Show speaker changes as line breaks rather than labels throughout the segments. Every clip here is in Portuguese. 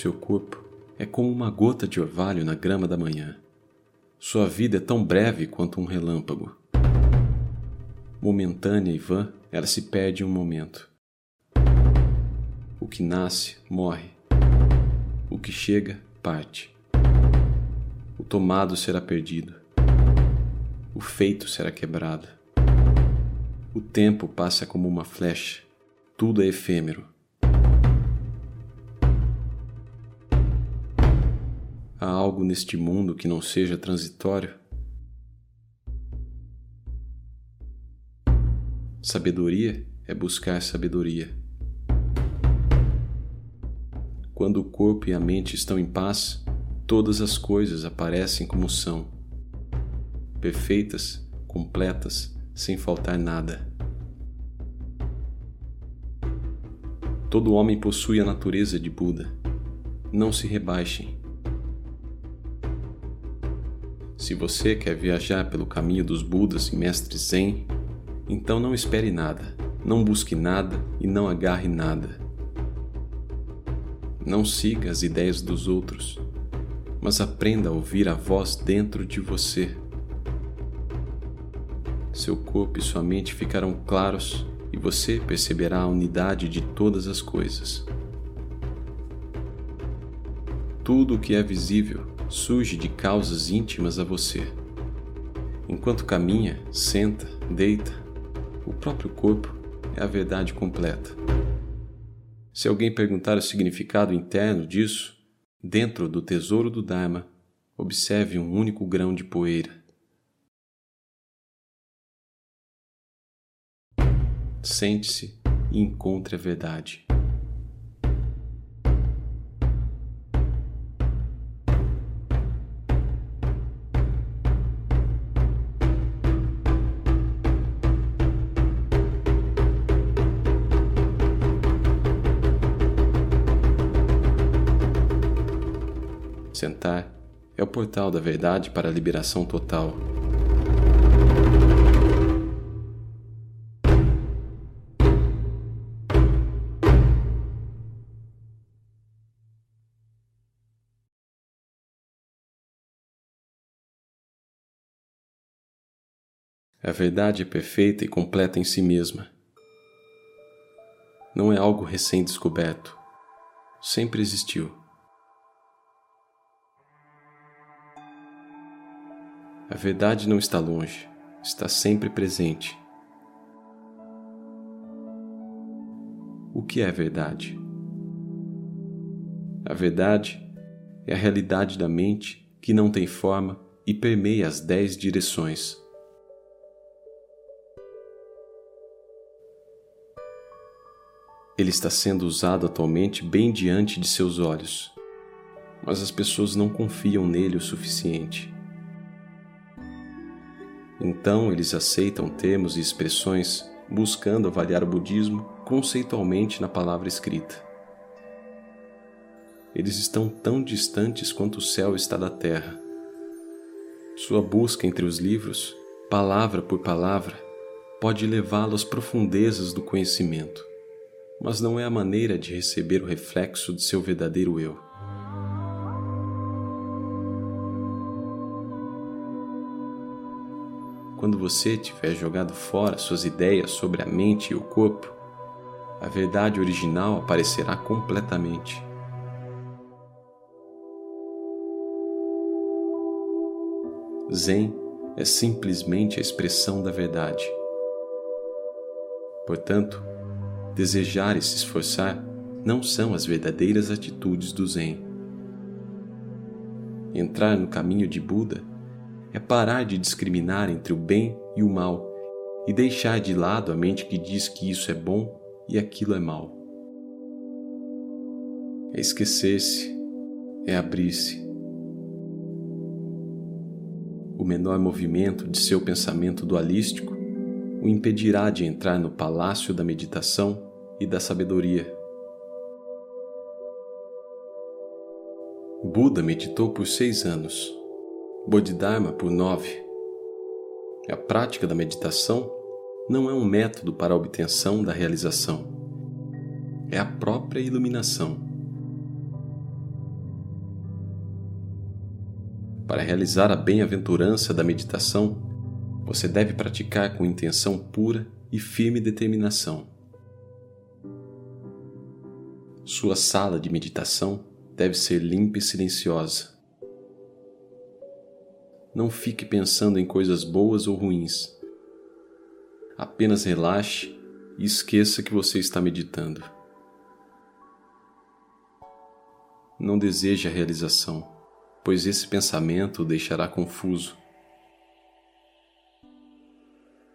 Seu corpo é como uma gota de orvalho na grama da manhã. Sua vida é tão breve quanto um relâmpago. Momentânea e vã, ela se perde em um momento. O que nasce, morre. O que chega, parte. O tomado será perdido. O feito será quebrado. O tempo passa como uma flecha. Tudo é efêmero. Há algo neste mundo que não seja transitório? Sabedoria é buscar sabedoria. Quando o corpo e a mente estão em paz, todas as coisas aparecem como são, perfeitas, completas, sem faltar nada. Todo homem possui a natureza de Buda. Não se rebaixem. Se você quer viajar pelo caminho dos Budas e mestres Zen, então não espere nada, não busque nada e não agarre nada. Não siga as ideias dos outros, mas aprenda a ouvir a voz dentro de você. Seu corpo e sua mente ficarão claros e você perceberá a unidade de todas as coisas. Tudo o que é visível surge de causas íntimas a você. Enquanto caminha, senta, deita, o próprio corpo é a verdade completa. Se alguém perguntar o significado interno disso, dentro do tesouro do Dharma, observe um único grão de poeira. Sente-se e encontre a verdade. Sentar é o portal da verdade para a liberação total. A verdade é perfeita e completa em si mesma. Não é algo recém-descoberto. Sempre existiu. A verdade não está longe, está sempre presente. O que é verdade? A verdade é a realidade da mente que não tem forma e permeia as dez direções. Ele está sendo usado atualmente bem diante de seus olhos, mas as pessoas não confiam nele o suficiente. Então eles aceitam termos e expressões buscando avaliar o budismo conceitualmente na palavra escrita. Eles estão tão distantes quanto o céu está da terra. Sua busca entre os livros, palavra por palavra, pode levá-lo às profundezas do conhecimento, mas não é a maneira de receber o reflexo de seu verdadeiro eu. Quando você tiver jogado fora suas ideias sobre a mente e o corpo, a verdade original aparecerá completamente. Zen é simplesmente a expressão da verdade. Portanto, desejar e se esforçar não são as verdadeiras atitudes do Zen. Entrar no caminho de Buda é parar de discriminar entre o bem e o mal e deixar de lado a mente que diz que isso é bom e aquilo é mal. É esquecer-se, é abrir-se. O menor movimento de seu pensamento dualístico o impedirá de entrar no palácio da meditação e da sabedoria. Buda meditou por seis anos Bodhidharma por 9. A prática da meditação não é um método para a obtenção da realização, é a própria iluminação. Para realizar a bem-aventurança da meditação, você deve praticar com intenção pura e firme determinação. Sua sala de meditação deve ser limpa e silenciosa. Não fique pensando em coisas boas ou ruins. Apenas relaxe e esqueça que você está meditando. Não deseje a realização, pois esse pensamento o deixará confuso.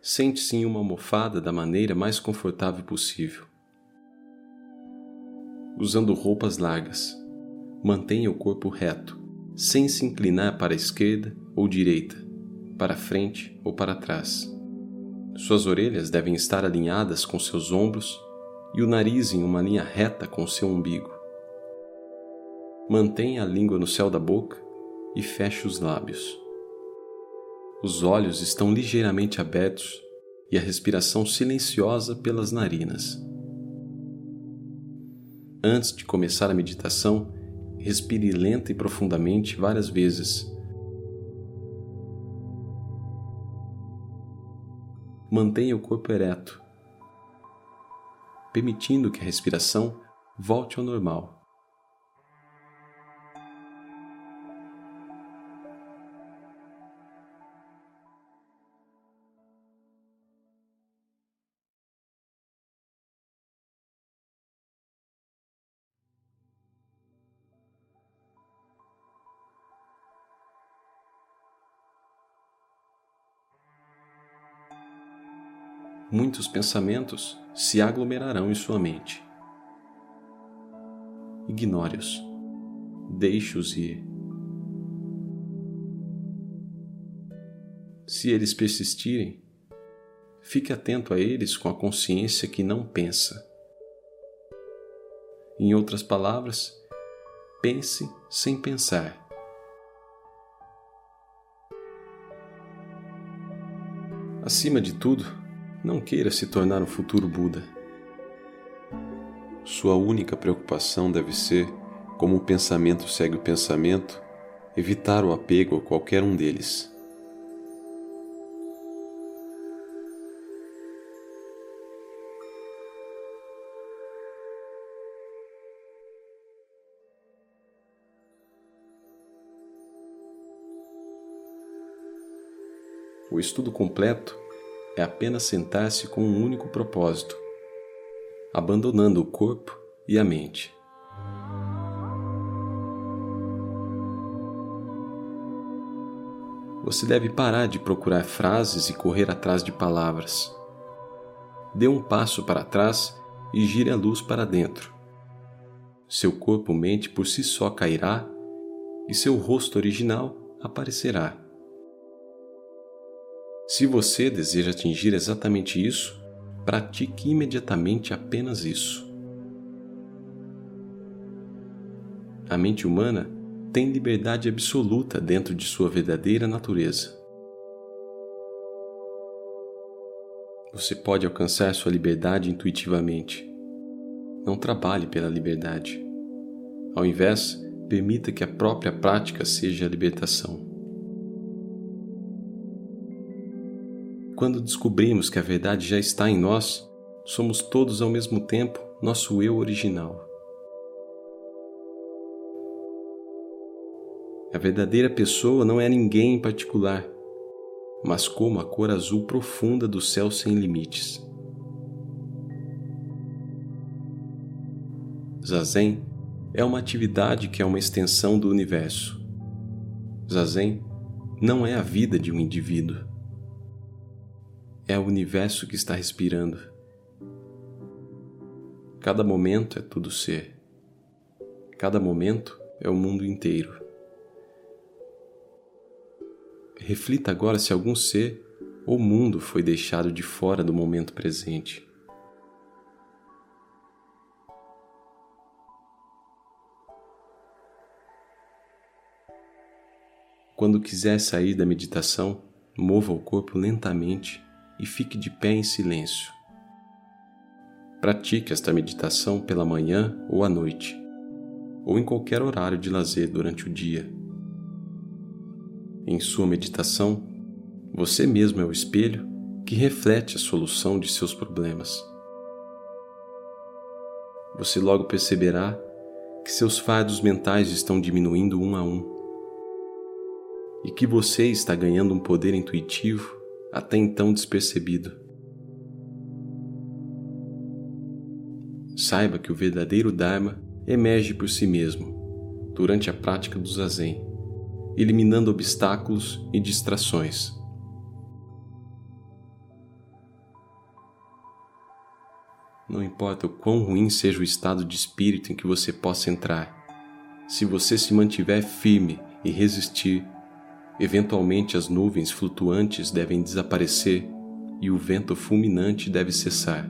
Sente-se em uma almofada da maneira mais confortável possível. Usando roupas largas, mantenha o corpo reto, sem se inclinar para a esquerda ou direita, para frente ou para trás. Suas orelhas devem estar alinhadas com seus ombros e o nariz em uma linha reta com seu umbigo. Mantenha a língua no céu da boca e feche os lábios. Os olhos estão ligeiramente abertos e a respiração silenciosa pelas narinas. Antes de começar a meditação, respire lenta e profundamente várias vezes. Mantenha o corpo ereto, permitindo que a respiração volte ao normal. Muitos pensamentos se aglomerarão em sua mente. Ignore-os. Deixe-os ir. Se eles persistirem, fique atento a eles com a consciência que não pensa. Em outras palavras, pense sem pensar. Acima de tudo, não queira se tornar um futuro Buda. Sua única preocupação deve ser, como o pensamento segue o pensamento, evitar o apego a qualquer um deles. O estudo completo é apenas sentar-se com um único propósito, abandonando o corpo e a mente. Você deve parar de procurar frases e correr atrás de palavras. Dê um passo para trás e gire a luz para dentro. Seu corpo-mente por si só cairá e seu rosto original aparecerá. Se você deseja atingir exatamente isso, pratique imediatamente apenas isso. A mente humana tem liberdade absoluta dentro de sua verdadeira natureza. Você pode alcançar sua liberdade intuitivamente. Não trabalhe pela liberdade. Ao invés, permita que a própria prática seja a libertação. Quando descobrimos que a verdade já está em nós, somos todos ao mesmo tempo nosso eu original. A verdadeira pessoa não é ninguém em particular, mas como a cor azul profunda do céu sem limites. Zazen é uma atividade que é uma extensão do universo. Zazen não é a vida de um indivíduo é o universo que está respirando. Cada momento é tudo ser. Cada momento é o mundo inteiro. Reflita agora se algum ser ou mundo foi deixado de fora do momento presente. Quando quiser sair da meditação, mova o corpo lentamente e fique de pé em silêncio. Pratique esta meditação pela manhã ou à noite, ou em qualquer horário de lazer durante o dia. Em sua meditação, você mesmo é o espelho que reflete a solução de seus problemas. Você logo perceberá que seus fardos mentais estão diminuindo um a um e que você está ganhando um poder intuitivo até então despercebido. Saiba que o verdadeiro Dharma emerge por si mesmo durante a prática do zazen, eliminando obstáculos e distrações. Não importa o quão ruim seja o estado de espírito em que você possa entrar, se você se mantiver firme e resistir, eventualmente as nuvens flutuantes devem desaparecer e o vento fulminante deve cessar.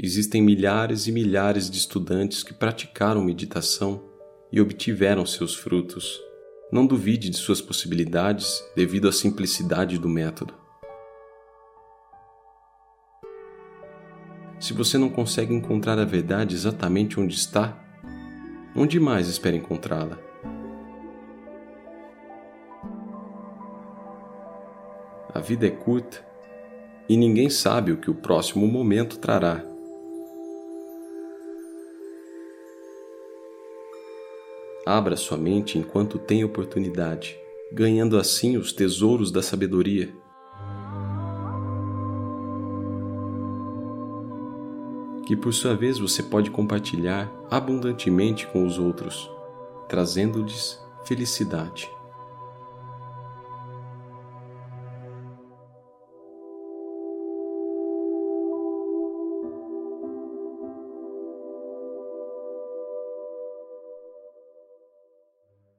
Existem milhares e milhares de estudantes que praticaram meditação e obtiveram seus frutos. Não duvide de suas possibilidades devido à simplicidade do método. Se você não consegue encontrar a verdade exatamente onde está, onde mais espera encontrá-la? A vida é curta e ninguém sabe o que o próximo momento trará. Abra sua mente enquanto tem oportunidade, ganhando assim os tesouros da sabedoria. Que por sua vez você pode compartilhar abundantemente com os outros, trazendo-lhes felicidade.